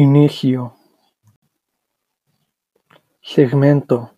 Inicio. Segmento